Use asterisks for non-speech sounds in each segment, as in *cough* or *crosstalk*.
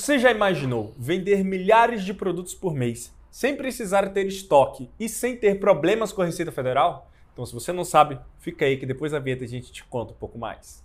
Você já imaginou vender milhares de produtos por mês sem precisar ter estoque e sem ter problemas com a Receita Federal? Então, se você não sabe, fica aí que depois da vinheta a gente te conta um pouco mais.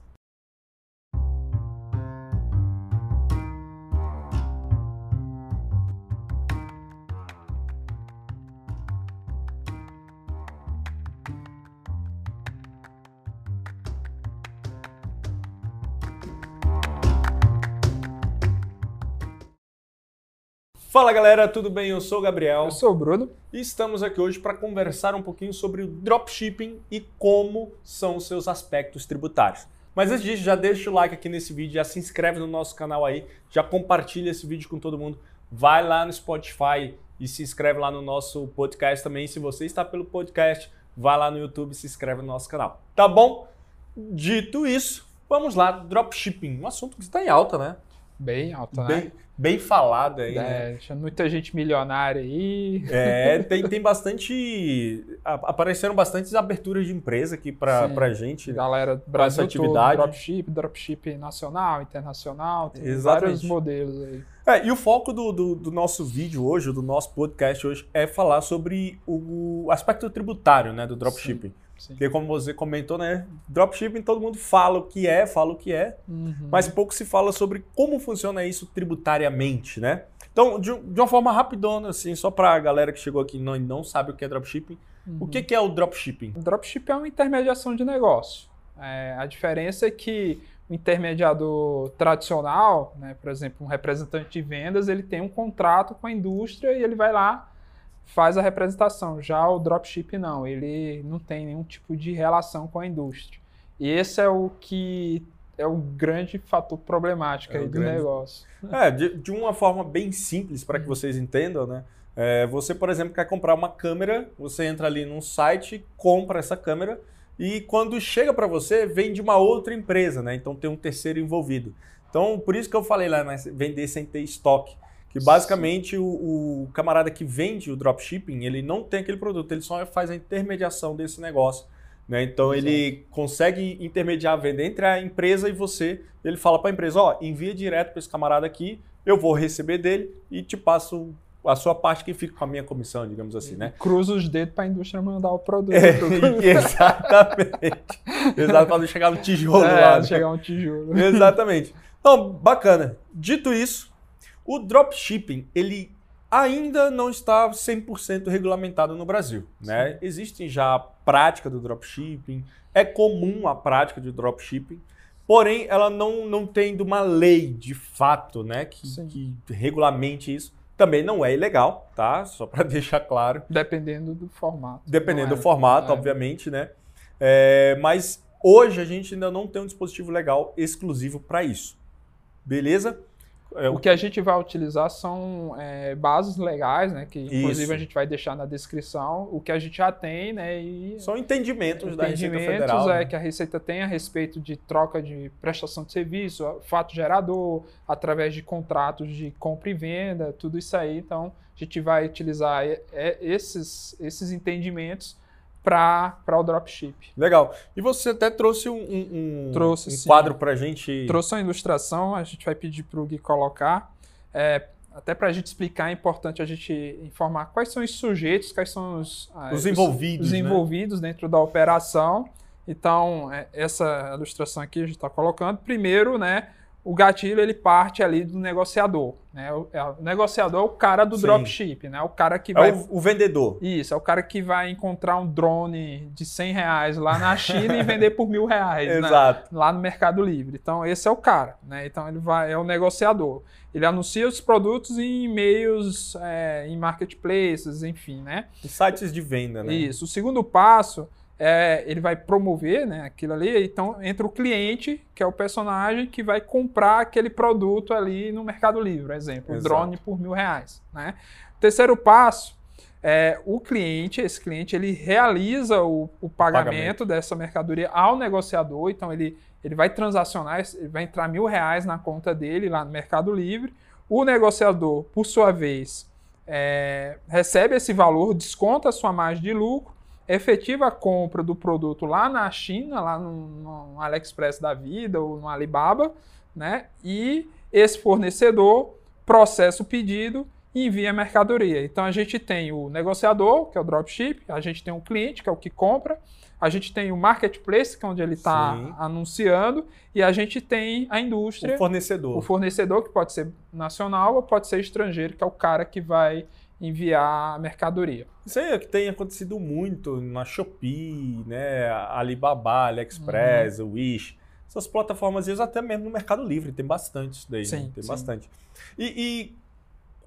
Fala galera, tudo bem? Eu sou o Gabriel. Eu sou o Bruno. E estamos aqui hoje para conversar um pouquinho sobre o dropshipping e como são os seus aspectos tributários. Mas antes disso, já deixa o like aqui nesse vídeo, já se inscreve no nosso canal aí, já compartilha esse vídeo com todo mundo. Vai lá no Spotify e se inscreve lá no nosso podcast também. Se você está pelo podcast, vai lá no YouTube e se inscreve no nosso canal. Tá bom? Dito isso, vamos lá, dropshipping, um assunto que está em alta, né? Bem alta, né? Bem falado aí, é, né? Tinha muita gente milionária aí. É, tem, tem bastante. Apareceram bastantes aberturas de empresa aqui pra, pra gente. Galera, Brasil essa atividade. Todo, dropship, dropship nacional, internacional, tem Exatamente. vários modelos aí. É, e o foco do, do, do, nosso vídeo hoje, do nosso podcast hoje, é falar sobre o aspecto tributário né, do dropshipping. Sim. Sim. Porque como você comentou, né? Dropshipping todo mundo fala o que é, fala o que é, uhum. mas pouco se fala sobre como funciona isso tributariamente, né? Então, de, de uma forma rapidona, assim, só para a galera que chegou aqui e não, não sabe o que é dropshipping, uhum. o que, que é o dropshipping? O dropshipping é uma intermediação de negócio. É, a diferença é que o intermediador tradicional, né, por exemplo, um representante de vendas, ele tem um contrato com a indústria e ele vai lá faz a representação. Já o dropship não, ele não tem nenhum tipo de relação com a indústria. E esse é o que é o grande fator problemático é aí do grande... negócio. É, de, de, uma forma bem simples para que vocês entendam, né? É, você, por exemplo, quer comprar uma câmera, você entra ali num site, compra essa câmera e quando chega para você, vem de uma outra empresa, né? Então tem um terceiro envolvido. Então, por isso que eu falei lá, né? vender sem ter estoque. Que basicamente o, o, camarada que vende o dropshipping, ele não tem aquele produto, ele só faz a intermediação desse negócio. Né? Então Exato. ele consegue intermediar a venda entre a empresa e você. Ele fala para a empresa: ó, envia direto para esse camarada aqui, eu vou receber dele e te passo a sua parte que fica com a minha comissão, digamos assim, né? Cruza os dedos para a indústria mandar o produto. É, *laughs* exatamente. Exato, para chegar no tijolo é, lá. Né? chegar um tijolo. Exatamente. Então, bacana. Dito isso, o dropshipping, ele ainda não está 100% regulamentado no Brasil. Né? Existe já a prática do dropshipping, é comum a prática de dropshipping, porém ela não, não tem uma lei de fato né, que, que regulamente isso. Também não é ilegal, tá? Só para *laughs* deixar claro. Dependendo do formato. Dependendo é, do formato, é. obviamente, né? É, mas hoje a gente ainda não tem um dispositivo legal exclusivo para isso. Beleza? É, o que a gente vai utilizar são é, bases legais, né? Que inclusive Isso. a gente vai deixar na descrição. O que a gente já tem, né? E são entendimentos, entendimentos da Receita Federal. é né? que a Receita tem a respeito de troca de prestação de serviço, fato gerador, através de contratos de compra e venda, tudo isso aí. Então a gente vai utilizar esses, esses entendimentos para o dropship. Legal. E você até trouxe um, um, trouxe, um quadro para a gente. Trouxe uma ilustração, a gente vai pedir para o Gui colocar. É, até para a gente explicar, é importante a gente informar quais são os sujeitos, quais são os, ah, os envolvidos, os, os envolvidos né? dentro da operação. Então, é, essa ilustração aqui a gente está colocando. Primeiro, né, o gatilho ele parte ali do negociador. Né? O, é, o negociador é o cara do Sim. dropship, né? O cara que vai. É o, o, vendedor. Isso, é o cara que vai encontrar um drone de 100 reais lá na China e vender por mil reais. Né? Exato. Né? Lá no Mercado Livre. Então, esse é o cara. Né? Então, ele vai, é o negociador. Ele anuncia os produtos em e-mails, é, em marketplaces, enfim, né? Em sites de venda, né? Isso. O segundo passo é, ele vai promover né, aquilo ali, então entra o cliente, que é o personagem que vai comprar aquele produto ali no Mercado Livre, exemplo, o drone por mil reais. Né? Terceiro passo, é, o cliente, esse cliente, ele realiza o, o pagamento, pagamento, dessa mercadoria ao negociador, então ele, ele vai transacionar, ele vai entrar mil reais na conta dele lá no Mercado Livre, o negociador, por sua vez, é, recebe esse valor, desconta a sua margem de lucro, efetiva a compra do produto lá na China, lá no, no, AliExpress da vida ou no Alibaba, né? E esse fornecedor processa o pedido e envia a mercadoria. Então a gente tem o negociador, que é o dropship, a gente tem o cliente, que é o que compra, a gente tem o marketplace, que é onde ele está anunciando, e a gente tem a indústria. O fornecedor. O fornecedor, que pode ser nacional ou pode ser estrangeiro, que é o cara que vai enviar a mercadoria. Isso aí é que tem acontecido muito na Shopee, né? Alibaba, AliExpress, uhum. Wish. Essas plataformas, até mesmo no Mercado Livre, tem bastante isso daí. Né? Sim, né? Tem sim. bastante. E, e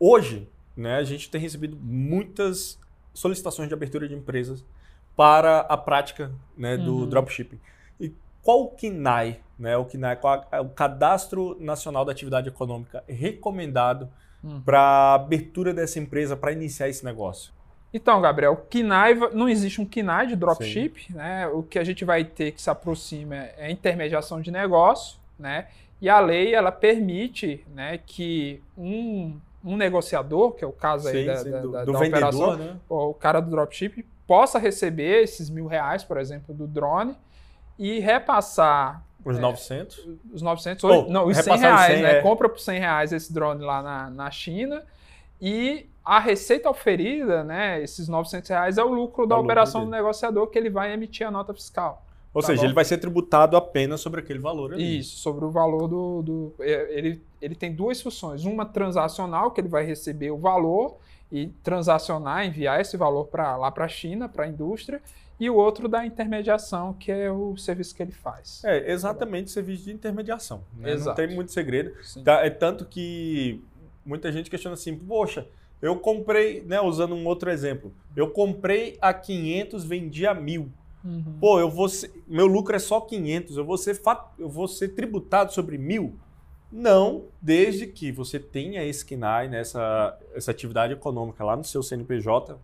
hoje, né, a gente tem recebido muitas solicitações de abertura de empresas para a prática né, do uhum. dropshipping. E qual o KNAI, né, o KNAI, qual é o Cadastro Nacional da Atividade Econômica recomendado uhum. para abertura dessa empresa, para iniciar esse negócio? Então, Gabriel, KNAI, não existe um KNAI de dropship, né? O que a gente vai ter que se aproxima é a intermediação de negócio, né? E a lei ela permite, né, que um, um negociador, que é o caso aí sim, da, sim, da, do, da, do da vendedor, operação, né? o cara do dropship possa receber esses mil reais, por exemplo, do drone e repassar os 900? É, os 900, oh, não, os 100 reais, 100, né? É. Compra por 100 reais esse drone lá na, na China e a receita oferida, né, esses 900 reais é o lucro da é o operação lucro do negociador que ele vai emitir a nota fiscal. Ou tá seja, bom? ele vai ser tributado apenas sobre aquele valor ali. Isso, sobre o valor do. do é, ele, ele tem duas funções. Uma transacional, que ele vai receber o valor, e transacionar, enviar esse valor para lá para a China, para a indústria, e o outro da intermediação, que é o serviço que ele faz. É, exatamente, serviço de intermediação. Né? Não tem muito segredo. Tá, é tanto que muita gente questiona assim, poxa, eu comprei, né, usando um outro exemplo, eu comprei a 500, vendi a 1000. Uhum. Pô, eu vou ser, meu lucro é só 500, eu vou ser, eu vou ser tributado sobre 1000? Não, desde que você tenha esse KNAI, nessa né, essa atividade econômica lá no seu CNPJ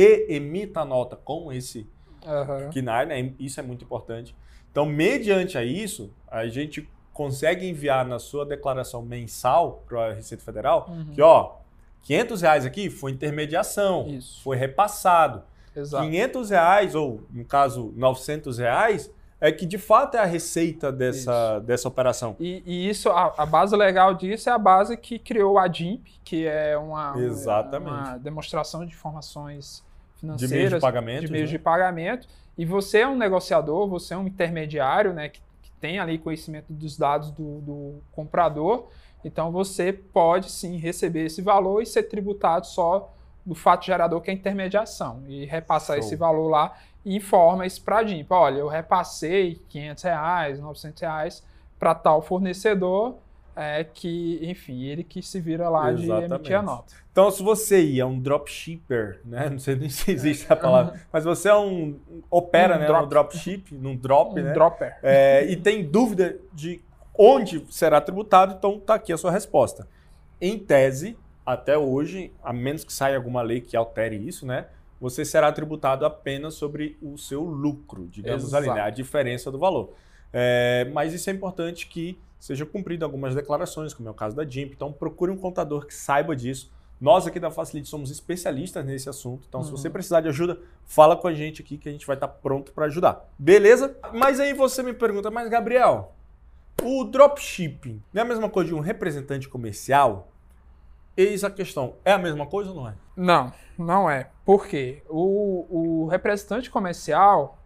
e emita a nota com esse uhum. KNAI, né? Isso é muito importante. Então, mediante a isso, a gente consegue enviar na sua declaração mensal para a Receita Federal uhum. que, ó, 500 reais aqui foi intermediação, isso. foi repassado. Exato. 500 reais, ou no caso 900 reais, é que de fato é a receita dessa, dessa operação. E, e isso, a, a, base legal disso é a base que criou a DIMP, que é uma, Exatamente. uma demonstração de informações financeiras, de meios de pagamento. De meios né? de pagamento. E você é um negociador, você é um intermediário, né, que, que tem ali conhecimento dos dados do, do comprador. Então você pode sim receber esse valor e ser tributado só do fato gerador que é a intermediação e repassar Show. esse valor lá e informa isso para a DIMP. Olha, eu repassei 500 reais, 900 reais para tal fornecedor é, que, enfim, ele que se vira lá Exatamente. de emitir a nota. Então, se você é um dropshipper, né? Não sei nem *laughs* se existe a palavra, mas você é um opera, um né, drop. no dropship, num drop, um né? Dropper. É, e tem dúvida de onde será tributado, então tá aqui a sua resposta. Em tese, até hoje, a menos que saia alguma lei que altere isso, né? você será tributado apenas sobre o seu lucro, digamos Exato. ali, né? a diferença do valor. É, mas isso é importante que seja cumprido algumas declarações, como é o caso da DIMP. Então, procure um contador que saiba disso. Nós aqui da Facilite somos especialistas nesse assunto. Então, uhum. se você uhum. precisar de ajuda, fala com a gente aqui que a gente vai estar pronto para ajudar. Beleza? Mas aí você me pergunta, mas Gabriel, o dropshipping não é a mesma coisa de um representante comercial? Eis a questão, é a mesma coisa ou não é? Não, não é. Por quê? O, o representante comercial,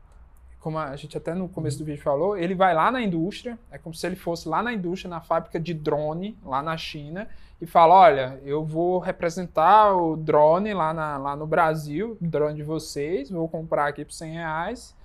como a gente até no começo do vídeo falou, ele vai lá na indústria, é como se ele fosse lá na indústria, na fábrica de drone, lá na China, e fala: olha, eu vou representar o drone lá, na, lá no Brasil, o drone de vocês, vou comprar aqui por 100 reais,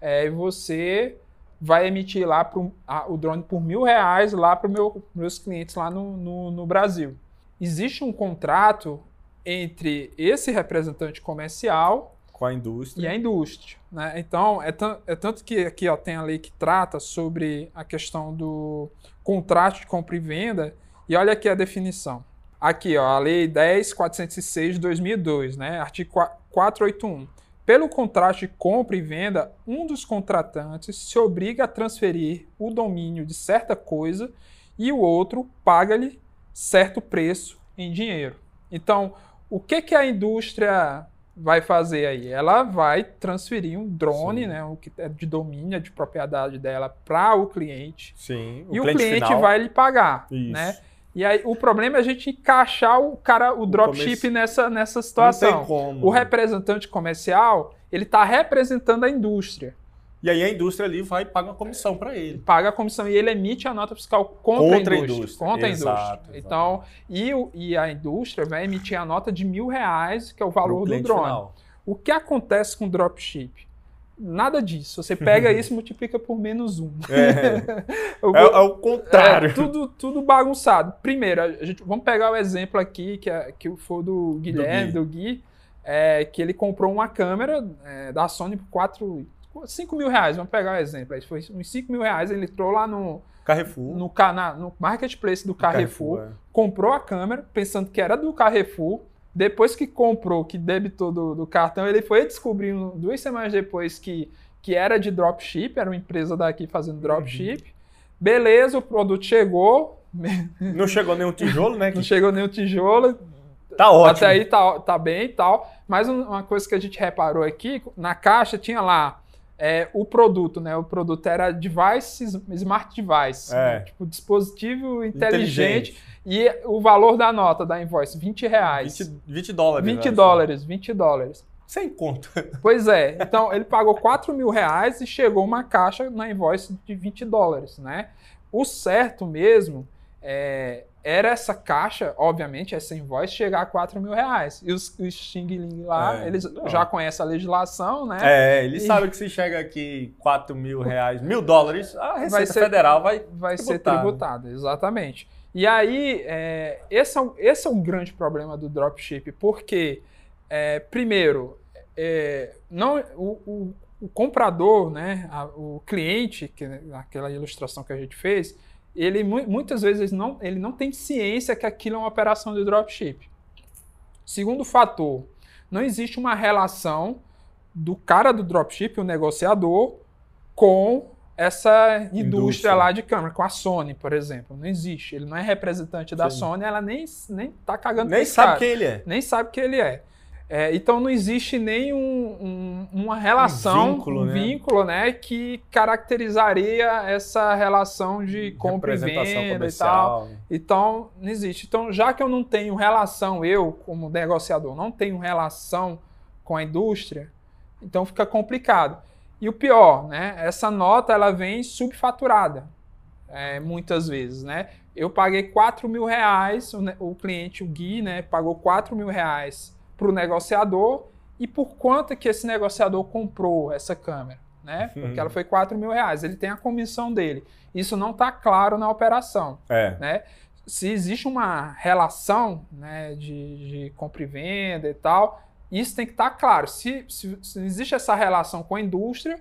é, e você vai emitir lá pro, a, o drone por mil reais lá para meu, meus clientes lá no, no, no Brasil. Existe um contrato entre esse representante comercial com a indústria e a indústria. Né? Então, é, é, tanto que aqui ó, tem a lei que trata sobre a questão do contrato de compra e venda, e olha aqui a definição. Aqui, ó, a Lei 10.406 de 2002, né? artigo 481. Pelo contrato de compra e venda, um dos contratantes se obriga a transferir o domínio de certa coisa e o outro paga-lhe certo preço em dinheiro. Então, o que, que a indústria vai fazer aí? Ela vai transferir um drone, Sim. né, o que é de domínio, de propriedade dela, para o cliente. Sim. O e cliente o cliente final. vai lhe pagar, Isso. né? E aí o problema é a gente encaixar o cara, o dropship nessa, nessa situação. Não tem como. O representante comercial, ele está representando a indústria. E aí a indústria ali vai e paga uma comissão para ele. Paga a comissão e ele emite a nota fiscal contra, contra a indústria. Indústria. Contra Exato, a indústria. Então, e, e a indústria vai emitir a nota de mil reais, que é o valor do drone. Final. O que acontece com o dropship? Nada disso. Você pega *laughs* isso e multiplica por menos um. É, *laughs* é, é o contrário. É, tudo, tudo bagunçado. Primeiro, a gente, vamos pegar o exemplo aqui, que, é, que foi do Guilherme, do Gui, do Gui é, que ele comprou uma câmera é, da Sony por 4, 5 mil reais. Vamos pegar o exemplo. Aí foi uns 5 mil reais, ele entrou lá no... Carrefour. No, na, no marketplace do Carrefour, Carrefour é. comprou a câmera, pensando que era do Carrefour, depois que comprou, que debitou do, do cartão, ele foi descobrindo duas semanas depois que, que era de dropship, era uma empresa daqui fazendo dropship. Uhum. Beleza, o produto chegou. *laughs* Não chegou nenhum tijolo, né? Não chegou nenhum tijolo. Tá ótimo. Até aí tá, tá bem e tal. Mas uma coisa que a gente reparou aqui, na caixa tinha lá é, o produto, né? O produto era device, smart device, é. né? tipo dispositivo inteligente, inteligente, e o valor da nota da invoice, 20 reais. 20, 20 dólares. 20 dólares, 20 dólares. Sem conta. Pois é. *laughs* Então, ele pagou 4 mil reais e chegou uma caixa na invoice de 20 dólares, né? O certo mesmo é, era essa caixa, obviamente, essa invoice chegar a 4 mil reais. E os, os Xing Ling lá, é, eles não. já conhecem a legislação, né? É, eles e... sabem que se chega aqui 4 mil reais, mil dólares, a Receita vai ser, Federal vai Vai ser tributada, exatamente. E aí, é, esse, é um, esse é um grande problema do dropship, porque, é, primeiro, é, não, o, o, o, comprador, né, a, o cliente, que, aquela ilustração que a gente fez, ele muitas vezes não, ele não tem ciência que aquilo é uma operação de dropship. Segundo fator, não existe uma relação do cara do dropship, o negociador, com essa indústria, indústria, lá de câmera, com a Sony, por exemplo. Não existe. Ele não é representante da Sim. Sony, ela nem, nem tá cagando Nem sabe cara. quem ele é. Nem sabe quem ele é. É então não existe nem um, um, uma relação, um vínculo, né? vínculo né, que caracterizaria essa relação de compra e venda e tal. Né? Então, não existe. Então, já que eu não tenho relação, eu, como negociador, não tenho relação com a indústria, então fica complicado. E o pior, né? Essa nota ela vem subfaturada, é, muitas vezes, né? Eu paguei 4 mil reais, o, o cliente, o Gui, né, pagou 4 mil reais para o negociador e por quanto que esse negociador comprou essa câmera, né? Porque ela foi 4 mil reais, ele tem a comissão dele. Isso não está claro na operação, é. né? Se existe uma relação né, de, de compra e venda e tal, isso tem que estar tá claro. Se, se, se, existe essa relação com a indústria,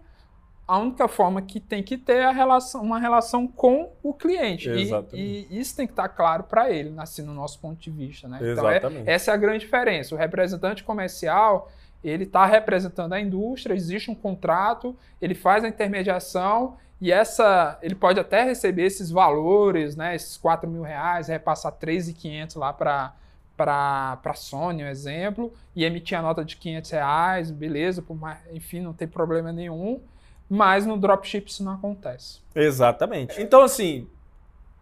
a única forma que tem que ter é a relação, uma relação com o cliente. E, e, isso tem que estar claro para ele, assim, no nosso ponto de vista. Né? Exatamente. Então, é, essa é a grande diferença. O representante comercial ele está representando a indústria, existe um contrato, ele faz a intermediação e essa ele pode até receber esses valores, né, esses 4 mil reais, repassar 3.500 lá para para a Sony, um exemplo, e emitir a nota de 500 reais, beleza, por mais, enfim, não tem problema nenhum, mas no dropship isso não acontece. Exatamente. Então, assim,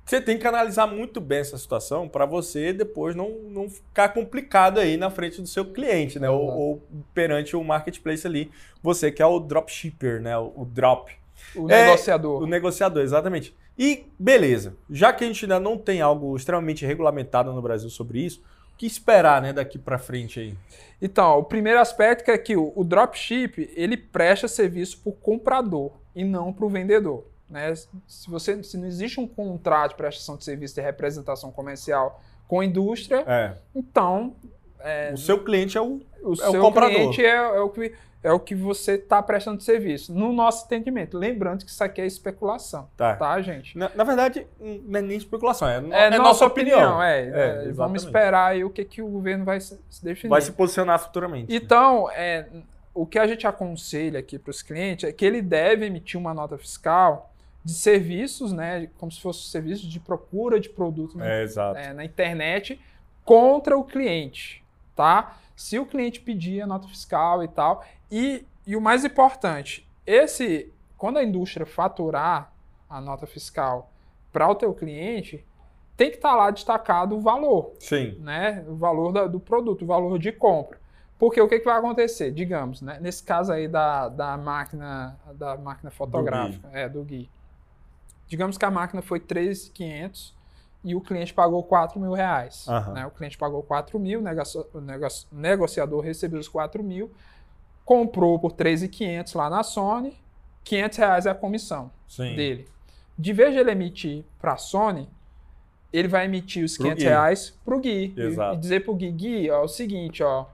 você tem que analisar muito bem essa situação para você depois não, não ficar complicado aí na frente do seu cliente, né? Ou, ou, perante o marketplace ali, você que é o dropshipper, né? O, o drop. O é, negociador. O negociador, exatamente. E beleza, já que a gente ainda não tem algo extremamente regulamentado no Brasil sobre isso, que esperar, né, daqui para frente aí? Então, o primeiro aspecto é que o, o dropship ele presta serviço para o comprador e não para o vendedor. Né? Se, você, se não existe um contrato de prestação de serviço de representação comercial com a indústria, é. então é, o seu cliente é o, o é seu o comprador. cliente é, é o que é o que você está prestando serviço. No nosso entendimento. Lembrando que isso aqui é especulação. Tá, tá gente? Na, na, verdade, não é nem especulação, é, é, é nossa opinião. opinião é, é, vamos esperar aí o que, que o governo vai se, definir. Vai se posicionar futuramente. Então, é, o que a gente aconselha aqui para os clientes é que ele deve emitir uma nota fiscal de serviços, né, como se fosse serviço de procura de produto na, é, na internet contra o cliente, tá? Se o cliente pedir a nota fiscal e tal, e, e o mais importante, esse quando a indústria faturar a nota fiscal para o teu cliente, tem que estar tá lá destacado o valor. Sim. Né? O valor da, do produto, o valor de compra. Porque o que, que vai acontecer? Digamos, né? nesse caso aí da, da máquina da máquina fotográfica, do é, do Gui. Digamos que a máquina foi 3.500 e o cliente pagou 4 mil reais. Uhum. Né? O cliente pagou 4 mil, o negociador recebeu os 4 mil, comprou por 3.500 lá na Sony, 500 reais é a comissão Sim. dele. De vez de ele emitir para a Sony, ele vai emitir os 500 Gui. reais para o Gui. Exato. E, e dizer para o Gui, Gui, ó, é o seguinte, ó,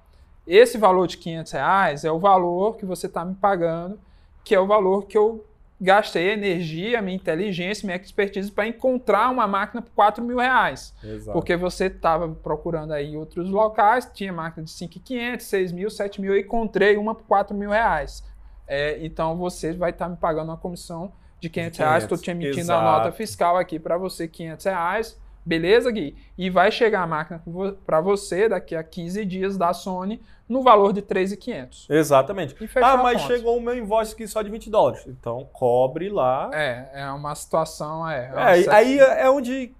esse valor de 500 reais é o valor que você está me pagando, que é o valor que eu gastei energia, minha inteligência, minha expertise para encontrar uma máquina por 4 mil reais. Exato. Porque você estava procurando aí outros locais, tinha máquina de 5,500, 6 mil, 7 mil, eu encontrei uma por 4 mil reais. É, então você vai estar tá me pagando uma comissão de 500, 500 reais, estou te emitindo Exato. a nota fiscal aqui para você, 500 reais, Beleza, Gui? E vai chegar a máquina para você daqui a 15 dias da Sony no valor de 3.500. Exatamente. Ah, mas chegou o meu invoice aqui só de 20 dólares. Então, cobre lá. É, é uma situação... É, é aí é onde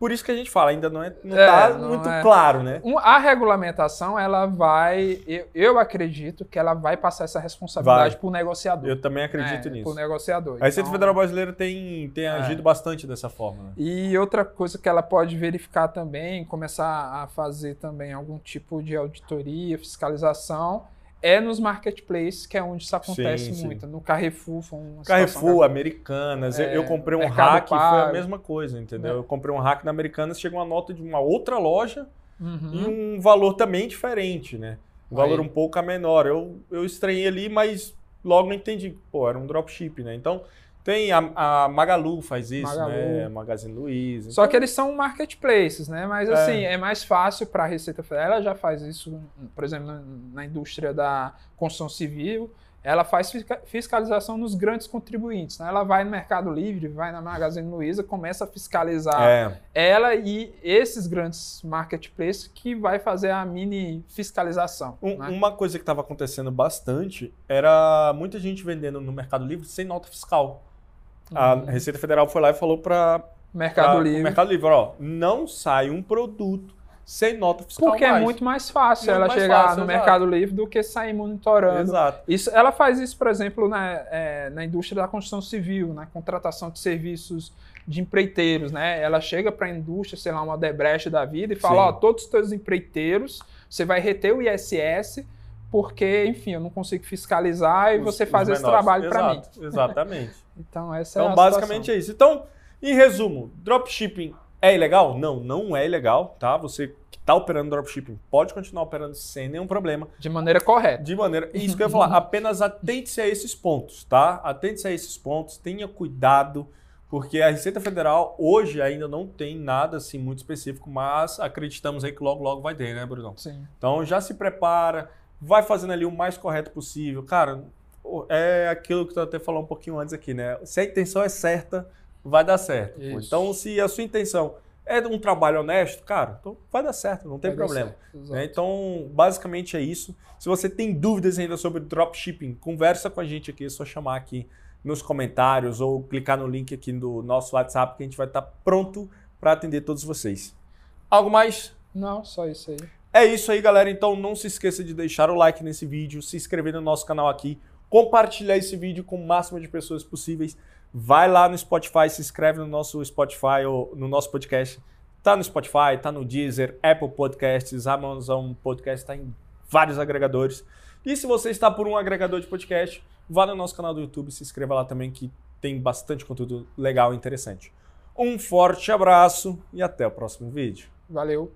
por isso que a gente fala, ainda não, é, não é, tá não muito é. claro, né? A regulamentação, ela vai, eu, eu acredito que ela vai passar essa responsabilidade para o negociador. Eu também acredito é, nisso. Para o negociador. A Receita então, Federal Brasileira tem, tem é. agido bastante dessa forma. Né? E outra coisa que ela pode verificar também, começar a fazer também algum tipo de auditoria, fiscalização, é nos marketplaces, que é onde isso acontece sim, muito. Sim. No Carrefour foi uma Carrefour, Americanas. É, eu comprei um hack e foi a mesma coisa, entendeu? É. Eu comprei um hack na Americanas, chegou uma nota de uma outra loja uhum. e um valor também diferente, né? Um valor Aí. um pouco menor. Eu, eu estranhei ali, mas logo não entendi. Pô, era um dropship, né? Então, tem a, a, Magalu faz isso, Magalu. né? Magazine Luiza. Só então... que eles são marketplaces, né? Mas é. assim, é mais fácil para a Receita Federal. Ela já faz isso, por exemplo, na, na, indústria da construção civil. Ela faz fiscalização nos grandes contribuintes. Né? Ela vai no Mercado Livre, vai na Magazine Luiza, começa a fiscalizar é. ela e esses grandes marketplaces que vai fazer a mini fiscalização. Um, né? Uma coisa que estava acontecendo bastante era muita gente vendendo no Mercado Livre sem nota fiscal. A uhum. Receita Federal foi lá e falou para Mercado pra, Livre. Mercado Livre, ó, não sai um produto sem nota fiscal Porque é mais. é muito mais fácil ela mais chegar fácil, no exato. Mercado Livre do que sair monitorando. Exato. Isso, ela faz isso, por exemplo, na, é, na indústria da construção civil, na contratação de serviços de empreiteiros, né? Ela chega para a indústria, sei lá, uma Debrecht da vida e fala, ó, todos os teus empreiteiros, você vai reter o ISS porque, enfim, eu não consigo fiscalizar e os, você faz esse trabalho para mim. Exatamente. *laughs* então, essa então, é a basicamente situação. é isso. Então, em resumo, dropshipping é ilegal? Não, não é ilegal, tá? Você que está operando dropshipping pode continuar operando sem nenhum problema. De maneira correta. De maneira. Isso que eu ia falar, *laughs* apenas atente-se a esses pontos, tá? Atente-se a esses pontos, tenha cuidado, porque a Receita Federal hoje ainda não tem nada assim muito específico, mas acreditamos aí que logo, logo vai ter, né, Brunão? Sim. Então já se prepara vai fazendo ali o mais correto possível. Cara, é aquilo que tu até falou um pouquinho antes aqui, né? Se a intenção é certa, vai dar certo. Então, se a sua intenção é um trabalho honesto, cara, então vai dar certo, não tem vai problema. É, então, basicamente é isso. Se você tem dúvidas ainda sobre dropshipping, conversa com a gente aqui, é só chamar aqui nos comentários ou clicar no link aqui do nosso WhatsApp que a gente vai estar pronto para atender todos vocês. Algo mais? Não, só isso aí. É isso aí, galera. Então não se esqueça de deixar o like nesse vídeo, se inscrever no nosso canal aqui, compartilhar esse vídeo com o máximo de pessoas possíveis. Vai lá no Spotify, se inscreve no nosso Spotify ou no nosso podcast. Tá no Spotify, tá no Deezer, Apple Podcasts, Amazon Podcast, tá em vários agregadores. E se você está por um agregador de podcast, vá no nosso canal do YouTube, se inscreva lá também que tem bastante conteúdo legal e interessante. Um forte abraço e até o próximo vídeo. Valeu!